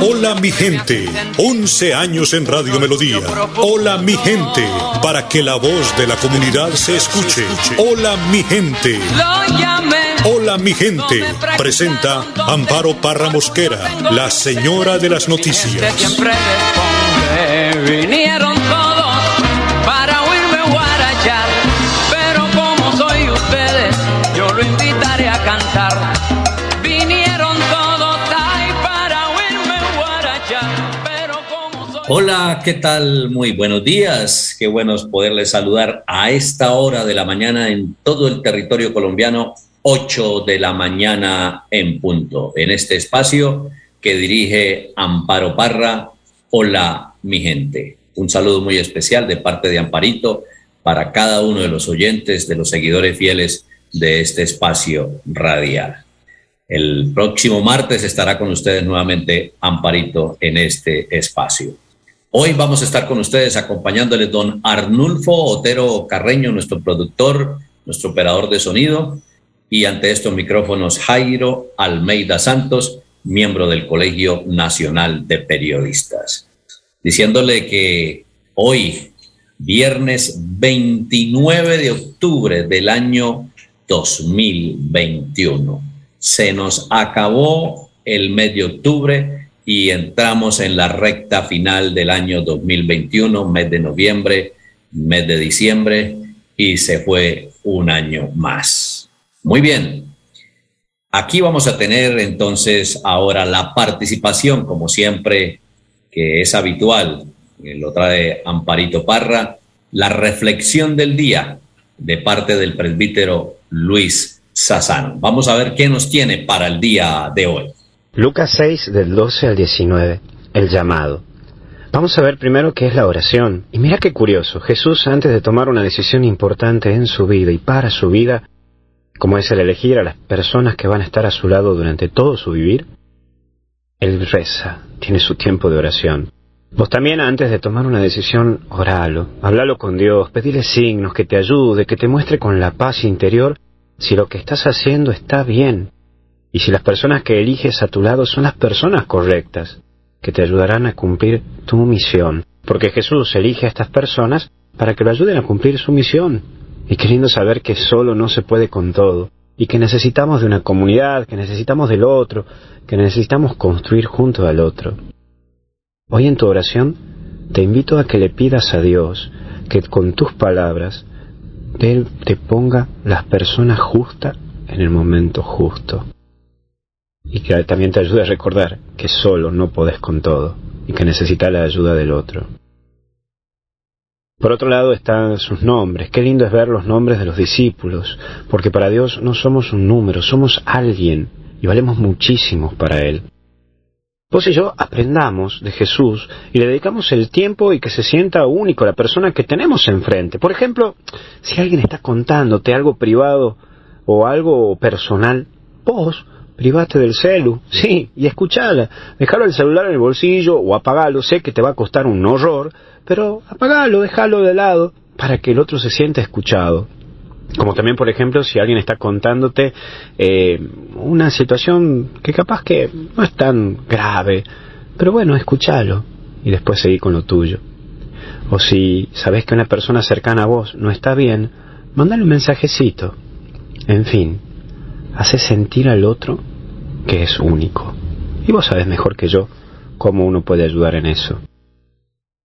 Hola mi gente, 11 años en Radio Melodía. Hola mi gente, para que la voz de la comunidad se escuche. Hola mi gente. Hola mi gente, presenta Amparo Parra Mosquera, la señora de las noticias. cantar. Hola, ¿qué tal? Muy buenos días. Qué bueno es poderles saludar a esta hora de la mañana en todo el territorio colombiano, 8 de la mañana en punto. En este espacio que dirige Amparo Parra. Hola, mi gente. Un saludo muy especial de parte de Amparito para cada uno de los oyentes, de los seguidores fieles de este espacio radial. El próximo martes estará con ustedes nuevamente Amparito en este espacio. Hoy vamos a estar con ustedes acompañándoles don Arnulfo Otero Carreño, nuestro productor, nuestro operador de sonido, y ante estos micrófonos Jairo Almeida Santos, miembro del Colegio Nacional de Periodistas. Diciéndole que hoy, viernes 29 de octubre del año 2021, se nos acabó el mes de octubre y entramos en la recta final del año 2021, mes de noviembre, mes de diciembre, y se fue un año más. Muy bien. Aquí vamos a tener entonces ahora la participación, como siempre, que es habitual, eh, lo trae Amparito Parra, la reflexión del día de parte del presbítero Luis Sassano. Vamos a ver qué nos tiene para el día de hoy. Lucas 6 del 12 al 19, el llamado. Vamos a ver primero qué es la oración. Y mira qué curioso, Jesús antes de tomar una decisión importante en su vida y para su vida, como es el elegir a las personas que van a estar a su lado durante todo su vivir, Él reza, tiene su tiempo de oración. Vos también antes de tomar una decisión, oralo, hablalo con Dios, pedile signos, que te ayude, que te muestre con la paz interior si lo que estás haciendo está bien y si las personas que eliges a tu lado son las personas correctas, que te ayudarán a cumplir tu misión. Porque Jesús elige a estas personas para que lo ayuden a cumplir su misión. Y queriendo saber que solo no se puede con todo, y que necesitamos de una comunidad, que necesitamos del otro, que necesitamos construir junto al otro. Hoy en tu oración te invito a que le pidas a Dios que con tus palabras Él te ponga las personas justas en el momento justo y que también te ayude a recordar que solo no podés con todo y que necesitas la ayuda del otro. Por otro lado están sus nombres. Qué lindo es ver los nombres de los discípulos, porque para Dios no somos un número, somos alguien y valemos muchísimo para Él. Vos y yo aprendamos de Jesús y le dedicamos el tiempo y que se sienta único la persona que tenemos enfrente. Por ejemplo, si alguien está contándote algo privado o algo personal, vos private del celu, sí, y escuchala. Dejalo el celular en el bolsillo o apagalo, sé que te va a costar un horror, pero apagalo, déjalo de lado para que el otro se sienta escuchado. Como también, por ejemplo, si alguien está contándote eh, una situación que capaz que no es tan grave, pero bueno, escúchalo y después seguí con lo tuyo. O si sabes que una persona cercana a vos no está bien, mándale un mensajecito. En fin, hace sentir al otro que es único. Y vos sabés mejor que yo cómo uno puede ayudar en eso.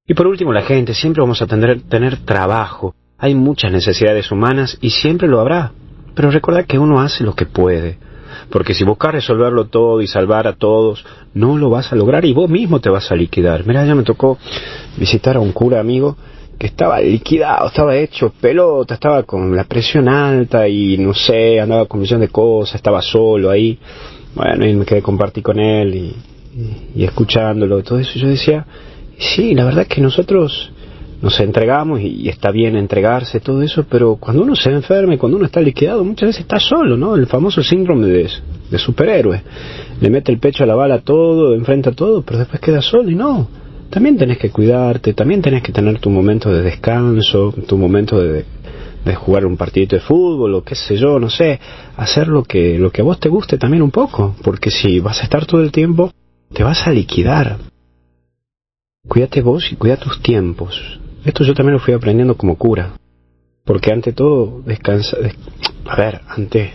Y por último, la gente, siempre vamos a tener, tener trabajo. Hay muchas necesidades humanas y siempre lo habrá. Pero recordad que uno hace lo que puede. Porque si buscas resolverlo todo y salvar a todos, no lo vas a lograr y vos mismo te vas a liquidar. Mira, ya me tocó visitar a un cura amigo que estaba liquidado, estaba hecho pelota, estaba con la presión alta y no sé, andaba con millón de cosas, estaba solo ahí. Bueno, y me quedé compartir con él y, y, y escuchándolo, todo eso. Yo decía, sí, la verdad que nosotros nos entregamos y, está bien entregarse, todo eso, pero cuando uno se enferma y cuando uno está liquidado, muchas veces está solo, ¿no? El famoso síndrome de, de superhéroe. Le mete el pecho a la bala todo, enfrenta todo, pero después queda solo y no. También tenés que cuidarte, también tenés que tener tu momento de descanso, tu momento de, de jugar un partidito de fútbol o qué sé yo, no sé, hacer lo que, lo que a vos te guste también un poco, porque si vas a estar todo el tiempo, te vas a liquidar. Cuídate vos y cuida tus tiempos. Esto yo también lo fui aprendiendo como cura. Porque ante todo, descansa. a ver, ante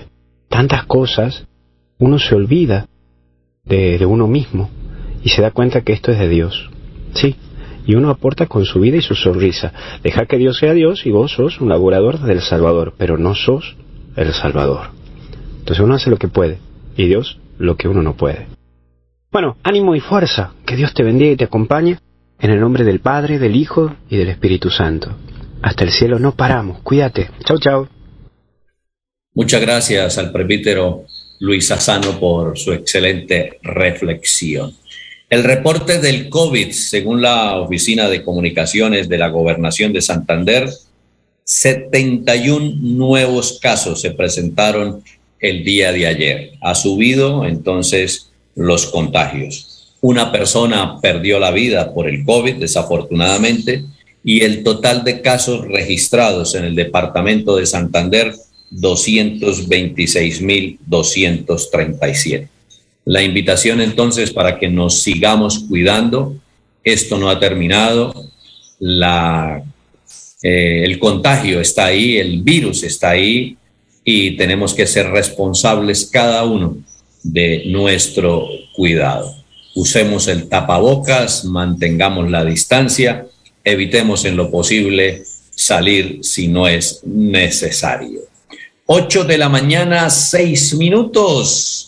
tantas cosas, uno se olvida de, de uno mismo y se da cuenta que esto es de Dios. Sí, y uno aporta con su vida y su sonrisa. Deja que Dios sea Dios y vos sos un laborador del Salvador, pero no sos el Salvador. Entonces uno hace lo que puede y Dios lo que uno no puede. Bueno, ánimo y fuerza, que Dios te bendiga y te acompañe en el nombre del Padre, del Hijo y del Espíritu Santo. Hasta el cielo no paramos. Cuídate. Chau, chau. Muchas gracias al presbítero Luis Asano por su excelente reflexión. El reporte del COVID, según la Oficina de Comunicaciones de la Gobernación de Santander, 71 nuevos casos se presentaron el día de ayer. Ha subido entonces los contagios. Una persona perdió la vida por el COVID, desafortunadamente, y el total de casos registrados en el departamento de Santander, 226.237. La invitación entonces para que nos sigamos cuidando. Esto no ha terminado. Eh, el contagio está ahí, el virus está ahí y tenemos que ser responsables cada uno de nuestro cuidado usemos el tapabocas, mantengamos la distancia, evitemos en lo posible salir si no es necesario. 8 de la mañana, 6 minutos.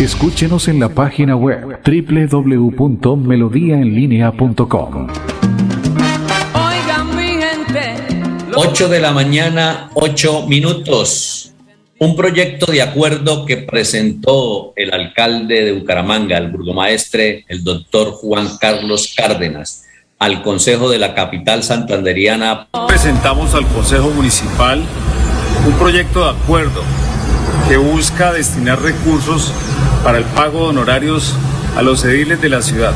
Escúchenos en la página web www.melodiaenlinea.com. 8 de la mañana, 8 minutos. Un proyecto de acuerdo que presentó el alcalde de Bucaramanga, el burgomaestre, el doctor Juan Carlos Cárdenas, al Consejo de la capital santanderiana. Presentamos al Consejo Municipal un proyecto de acuerdo que busca destinar recursos para el pago de honorarios a los ediles de la ciudad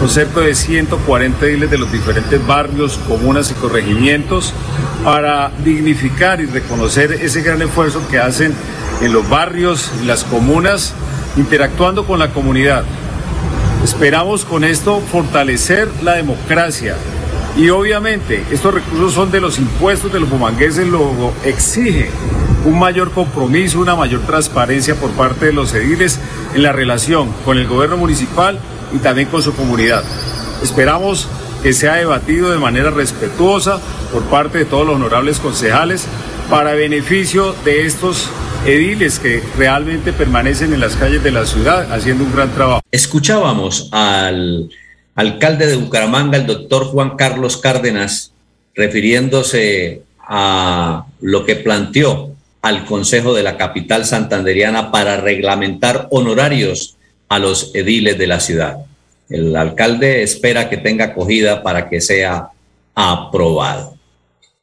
concepto de 140 ediles de los diferentes barrios, comunas y corregimientos para dignificar y reconocer ese gran esfuerzo que hacen en los barrios y las comunas interactuando con la comunidad. Esperamos con esto fortalecer la democracia y obviamente estos recursos son de los impuestos de los bumangueses, lo exige un mayor compromiso, una mayor transparencia por parte de los ediles en la relación con el gobierno municipal y también con su comunidad. Esperamos que sea debatido de manera respetuosa por parte de todos los honorables concejales para beneficio de estos ediles que realmente permanecen en las calles de la ciudad haciendo un gran trabajo. Escuchábamos al alcalde de Bucaramanga, el doctor Juan Carlos Cárdenas, refiriéndose a lo que planteó al Consejo de la capital santanderiana para reglamentar honorarios a los ediles de la ciudad. El alcalde espera que tenga acogida para que sea aprobado.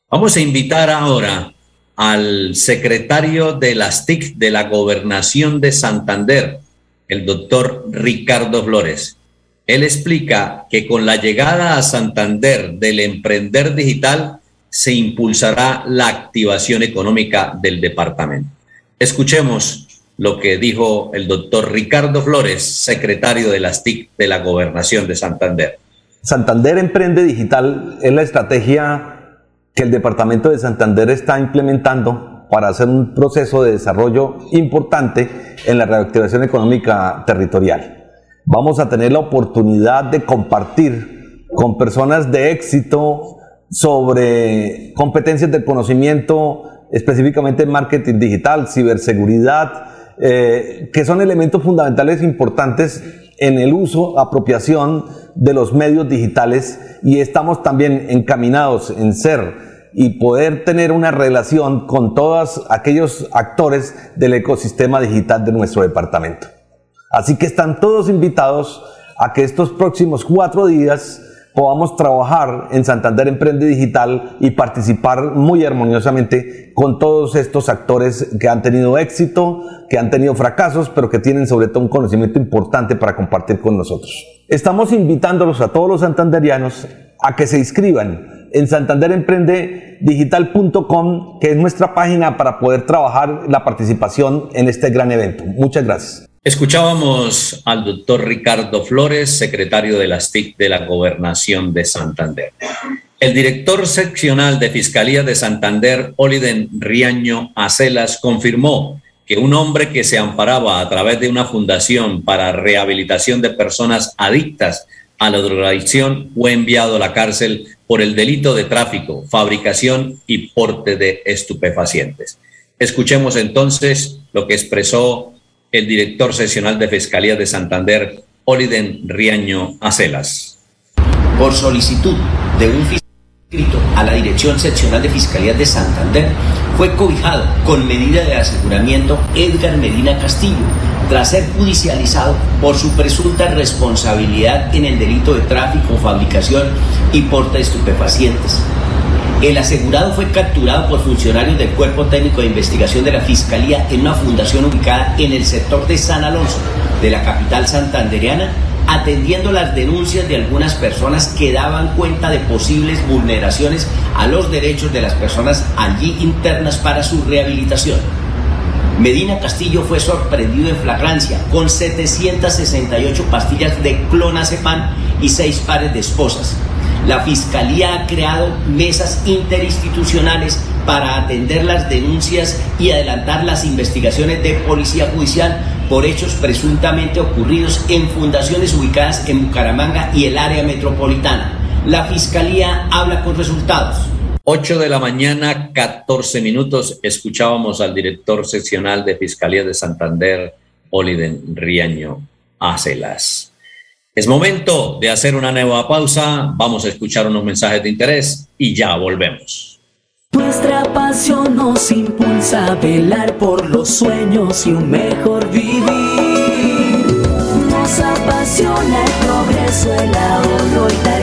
Vamos a invitar ahora al secretario de las TIC de la Gobernación de Santander, el doctor Ricardo Flores. Él explica que con la llegada a Santander del emprender digital se impulsará la activación económica del departamento. Escuchemos lo que dijo el doctor Ricardo Flores, secretario de las TIC de la Gobernación de Santander. Santander Emprende Digital es la estrategia que el Departamento de Santander está implementando para hacer un proceso de desarrollo importante en la reactivación económica territorial. Vamos a tener la oportunidad de compartir con personas de éxito sobre competencias de conocimiento, específicamente en marketing digital, ciberseguridad, eh, que son elementos fundamentales importantes en el uso, apropiación de los medios digitales y estamos también encaminados en ser y poder tener una relación con todos aquellos actores del ecosistema digital de nuestro departamento. Así que están todos invitados a que estos próximos cuatro días podamos trabajar en Santander Emprende Digital y participar muy armoniosamente con todos estos actores que han tenido éxito, que han tenido fracasos, pero que tienen sobre todo un conocimiento importante para compartir con nosotros. Estamos invitándolos a todos los santanderianos a que se inscriban en santanderemprendedigital.com, que es nuestra página para poder trabajar la participación en este gran evento. Muchas gracias. Escuchábamos al doctor Ricardo Flores, secretario de las TIC de la Gobernación de Santander. El director seccional de Fiscalía de Santander, Oliden Riaño Acelas, confirmó que un hombre que se amparaba a través de una fundación para rehabilitación de personas adictas a la drogadicción fue enviado a la cárcel por el delito de tráfico, fabricación y porte de estupefacientes. Escuchemos entonces lo que expresó el director seccional de Fiscalía de Santander, Oliden Riaño Acelas. Por solicitud de un fiscal inscrito a la Dirección Seccional de Fiscalía de Santander, fue cobijado con medida de aseguramiento Edgar Medina Castillo, tras ser judicializado por su presunta responsabilidad en el delito de tráfico, fabricación y porte de estupefacientes. El asegurado fue capturado por funcionarios del Cuerpo Técnico de Investigación de la Fiscalía en una fundación ubicada en el sector de San Alonso, de la capital santandereana, atendiendo las denuncias de algunas personas que daban cuenta de posibles vulneraciones a los derechos de las personas allí internas para su rehabilitación. Medina Castillo fue sorprendido en flagrancia con 768 pastillas de clonazepam y seis pares de esposas la Fiscalía ha creado mesas interinstitucionales para atender las denuncias y adelantar las investigaciones de Policía Judicial por hechos presuntamente ocurridos en fundaciones ubicadas en Bucaramanga y el área metropolitana. La Fiscalía habla con resultados. 8 de la mañana, 14 minutos, escuchábamos al director seccional de Fiscalía de Santander, Oliden Riaño Acelas. Es momento de hacer una nueva pausa, vamos a escuchar unos mensajes de interés y ya volvemos. Nuestra pasión nos impulsa a velar por los sueños y un mejor vivir. Nos apasiona el progreso, el ahorro y dar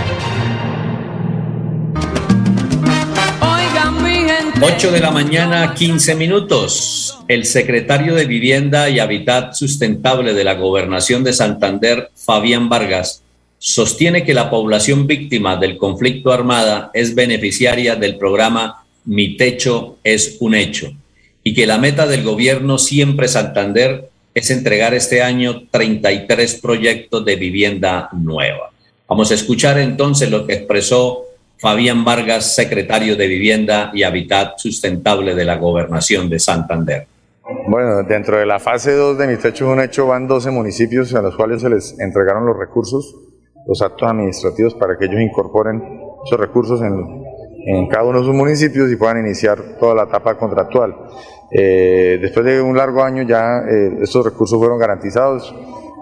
8 de la mañana, 15 minutos. El secretario de Vivienda y Hábitat Sustentable de la Gobernación de Santander, Fabián Vargas, sostiene que la población víctima del conflicto armada es beneficiaria del programa Mi Techo es un Hecho y que la meta del gobierno siempre Santander es entregar este año 33 proyectos de vivienda nueva. Vamos a escuchar entonces lo que expresó Fabián Vargas, secretario de Vivienda y Hábitat Sustentable de la Gobernación de Santander. Bueno, dentro de la fase 2 de Mi Techo un hecho van 12 municipios a los cuales se les entregaron los recursos, los actos administrativos para que ellos incorporen esos recursos en, en cada uno de sus municipios y puedan iniciar toda la etapa contractual. Eh, después de un largo año ya eh, estos recursos fueron garantizados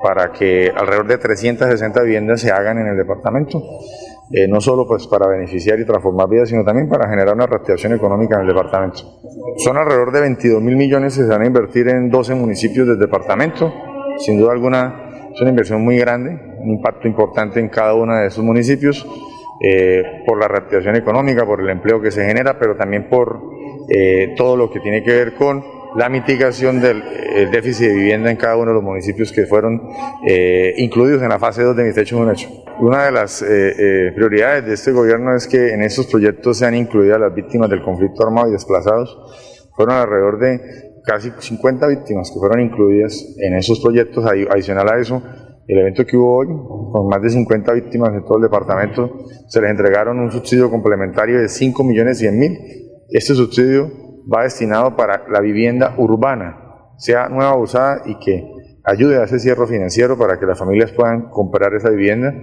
para que alrededor de 360 viviendas se hagan en el departamento, eh, no solo pues para beneficiar y transformar vidas, sino también para generar una reactivación económica en el departamento. Son alrededor de 22 mil millones que se van a invertir en 12 municipios del departamento, sin duda alguna es una inversión muy grande, un impacto importante en cada uno de esos municipios, eh, por la reactivación económica, por el empleo que se genera, pero también por eh, todo lo que tiene que ver con la mitigación del déficit de vivienda en cada uno de los municipios que fueron eh, incluidos en la fase 2 de Mi Techo es un. Una de las prioridades de este gobierno es que en estos proyectos sean incluidas las víctimas del conflicto armado y desplazados. Fueron alrededor de casi 50 víctimas que fueron incluidas en esos proyectos. Adicional a eso, el evento que hubo hoy, con más de 50 víctimas en todo el departamento, se les entregaron un subsidio complementario de 5 millones 100 mil. Este subsidio va destinado para la vivienda urbana, sea nueva usada y que ayude a ese cierre financiero para que las familias puedan comprar esa vivienda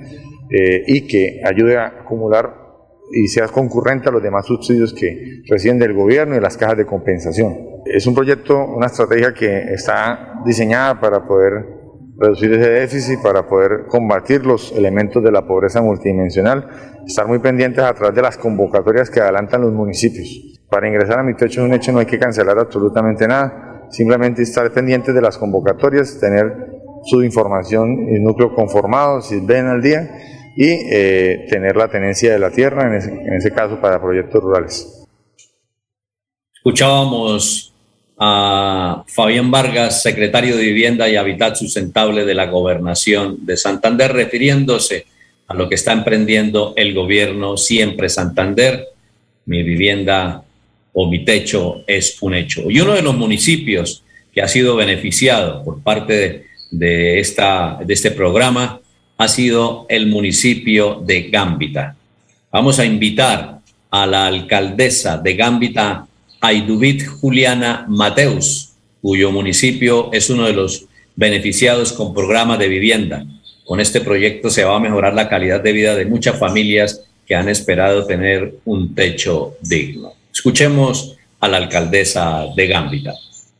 eh, y que ayude a acumular y sea concurrente a los demás subsidios que reciben del gobierno y las cajas de compensación. Es un proyecto, una estrategia que está diseñada para poder reducir ese déficit, para poder combatir los elementos de la pobreza multidimensional, estar muy pendientes a través de las convocatorias que adelantan los municipios. Para ingresar a mi techo es un hecho, no hay que cancelar absolutamente nada, simplemente estar pendientes de las convocatorias, tener su información y núcleo conformado, si ven al día, y eh, tener la tenencia de la tierra, en ese, en ese caso para proyectos rurales. Escuchábamos a Fabián Vargas, secretario de Vivienda y Hábitat Sustentable de la Gobernación de Santander, refiriéndose a lo que está emprendiendo el gobierno Siempre Santander. Mi vivienda o mi techo es un hecho. Y uno de los municipios que ha sido beneficiado por parte de, de esta, de este programa ha sido el municipio de Gámbita. Vamos a invitar a la alcaldesa de Gámbita, Aidubit Juliana Mateus, cuyo municipio es uno de los beneficiados con programas de vivienda. Con este proyecto se va a mejorar la calidad de vida de muchas familias que han esperado tener un techo digno. Escuchemos a la alcaldesa de Gámbita.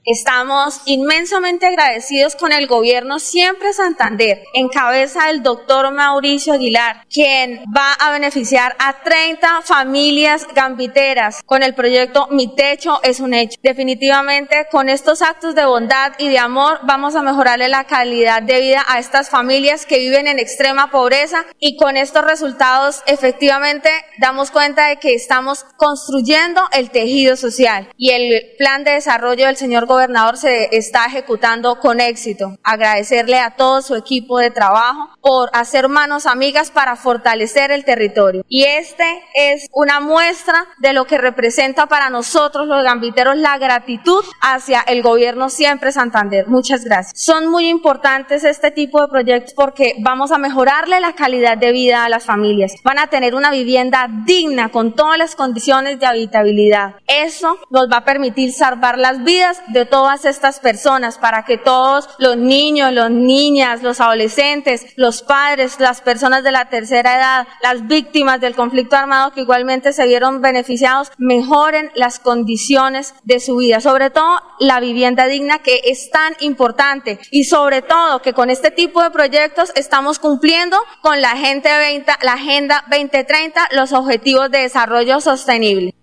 Estamos inmensamente agradecidos con el gobierno Siempre Santander, en cabeza del doctor Mauricio Aguilar, quien va a beneficiar a 30 familias gambiteras con el proyecto Mi Techo es un Hecho. Definitivamente, con estos actos de bondad y de amor, vamos a mejorarle la calidad de vida a estas familias que viven en extrema pobreza y con estos resultados, efectivamente, damos cuenta de que estamos construyendo el tejido social y el plan de desarrollo del señor gobernador gobernador se está ejecutando con éxito. Agradecerle a todo su equipo de trabajo por hacer manos amigas para fortalecer el territorio. Y este es una muestra de lo que representa para nosotros los gambiteros la gratitud hacia el gobierno siempre Santander. Muchas gracias. Son muy importantes este tipo de proyectos porque vamos a mejorarle la calidad de vida a las familias. Van a tener una vivienda digna con todas las condiciones de habitabilidad. Eso nos va a permitir salvar las vidas de todas estas personas, para que todos los niños, las niñas, los adolescentes, los padres, las personas de la tercera edad, las víctimas del conflicto armado que igualmente se vieron beneficiados, mejoren las condiciones de su vida, sobre todo la vivienda digna que es tan importante y sobre todo que con este tipo de proyectos estamos cumpliendo con la, Agenda 20, la Agenda 2030 los objetivos de desarrollo sostenible.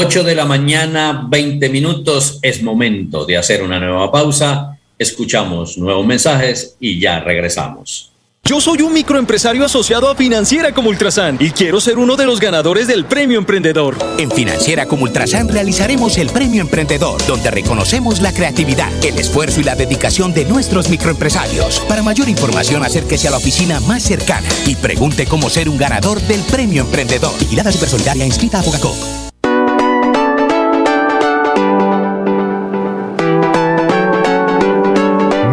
8 de la mañana, 20 minutos, es momento de hacer una nueva pausa. Escuchamos nuevos mensajes y ya regresamos. Yo soy un microempresario asociado a Financiera como Ultrasan y quiero ser uno de los ganadores del Premio Emprendedor. En Financiera como Ultrasan realizaremos el Premio Emprendedor, donde reconocemos la creatividad, el esfuerzo y la dedicación de nuestros microempresarios. Para mayor información, acérquese a la oficina más cercana y pregunte cómo ser un ganador del Premio Emprendedor. Vigilada Supersolidaria inscrita a Bogacop.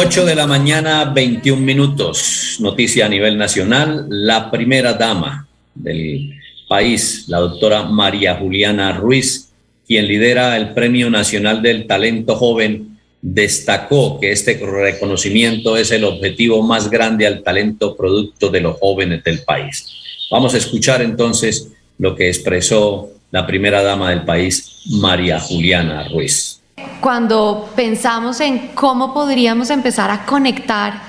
8 de la mañana, 21 minutos. Noticia a nivel nacional. La primera dama del país, la doctora María Juliana Ruiz, quien lidera el Premio Nacional del Talento Joven, destacó que este reconocimiento es el objetivo más grande al talento producto de los jóvenes del país. Vamos a escuchar entonces lo que expresó la primera dama del país, María Juliana Ruiz. Cuando pensamos en cómo podríamos empezar a conectar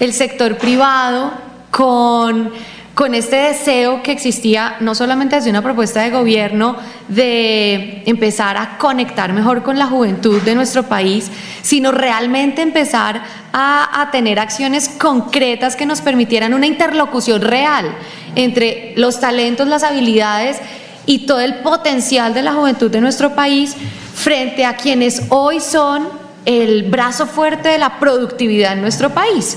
el sector privado con con este deseo que existía no solamente desde una propuesta de gobierno de empezar a conectar mejor con la juventud de nuestro país, sino realmente empezar a, tener acciones concretas que nos permitieran una interlocución real entre los talentos, las habilidades y todo el potencial de la juventud de nuestro país frente a quienes hoy son el brazo fuerte de la productividad en nuestro país.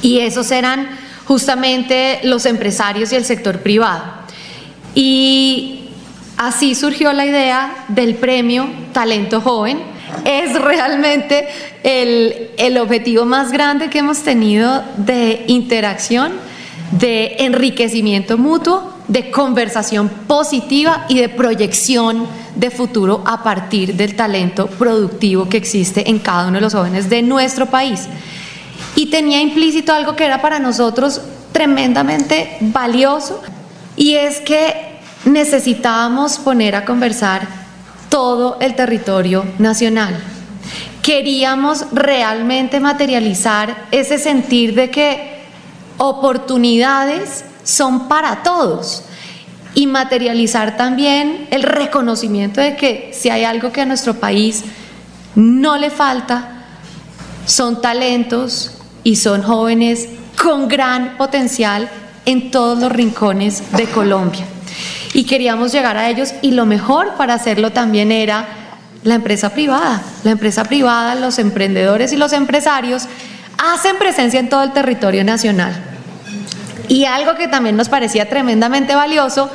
Y esos eran justamente los empresarios y el sector privado. Y así surgió la idea del premio Talento Joven. Es realmente el, el objetivo más grande que hemos tenido de interacción, de enriquecimiento mutuo, de conversación positiva y de proyección de futuro a partir del talento productivo que existe en cada uno de los jóvenes de nuestro país y tenía implícito algo que era para nosotros tremendamente valioso y es que necesitábamos poner a conversar todo el territorio nacional. Queríamos realmente materializar ese sentir de que oportunidades son para todos y materializar también el reconocimiento de que si hay algo que a nuestro país no le falta, son talentos, y son jóvenes con gran potencial en todos los rincones de Colombia. Y queríamos llegar a ellos y lo mejor para hacerlo también era la empresa privada. La empresa privada, los emprendedores y los empresarios hacen presencia en todo el territorio nacional. Y algo que también nos parecía tremendamente valioso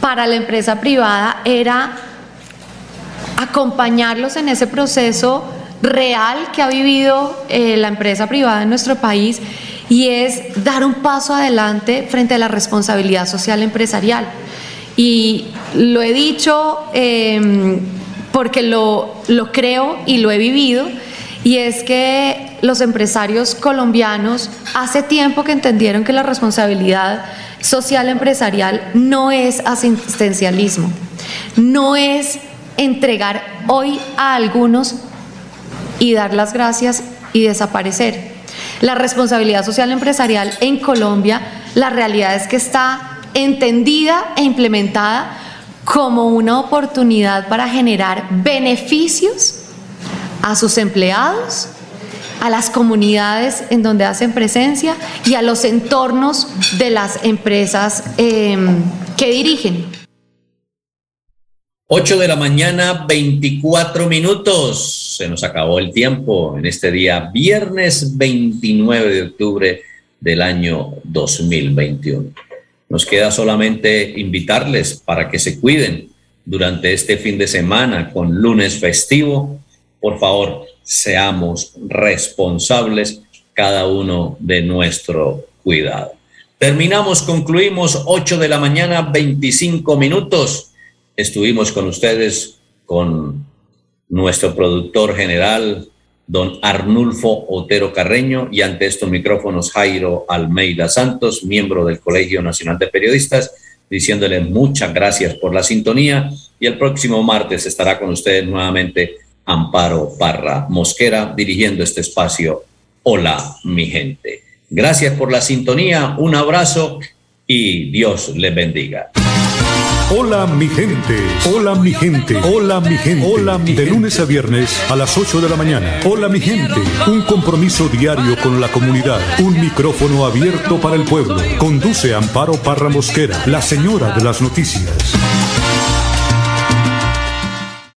para la empresa privada era acompañarlos en ese proceso real que ha vivido eh, la empresa privada en nuestro país y es dar un paso adelante frente a la responsabilidad social empresarial. Y lo he dicho em, porque lo, lo creo y lo he vivido, y es que los empresarios colombianos hace tiempo que entendieron que la responsabilidad social empresarial no es asistencialismo, no es entregar hoy a algunos y dar las gracias y desaparecer. La responsabilidad social empresarial en Colombia, la realidad es que está entendida e implementada como una oportunidad para generar beneficios a sus empleados, a las comunidades en donde hacen presencia y a los entornos de las empresas em, que dirigen. 8 de la mañana, 24 minutos. Se nos acabó el tiempo en este día, viernes 29 de octubre del año 2021. Nos queda solamente invitarles para que se cuiden durante este fin de semana con lunes festivo. Por favor, seamos responsables cada uno de nuestro cuidado. Terminamos, concluimos 8 de la mañana, 25 minutos estuvimos con ustedes, con nuestro productor general, don Arnulfo Otero Carreño, y ante estos micrófonos Jairo Almeida Santos, miembro del Colegio Nacional de Periodistas, diciéndole muchas gracias por la sintonía y el próximo martes estará con ustedes nuevamente Amparo Parra Mosquera dirigiendo este espacio. Hola, mi gente. Gracias por la sintonía, un abrazo y Dios les bendiga. Hola mi gente, hola mi gente, hola mi gente. Hola mi De lunes a viernes a las 8 de la mañana. Hola mi gente, un compromiso diario con la comunidad, un micrófono abierto para el pueblo. Conduce Amparo Parra Mosquera, la señora de las noticias.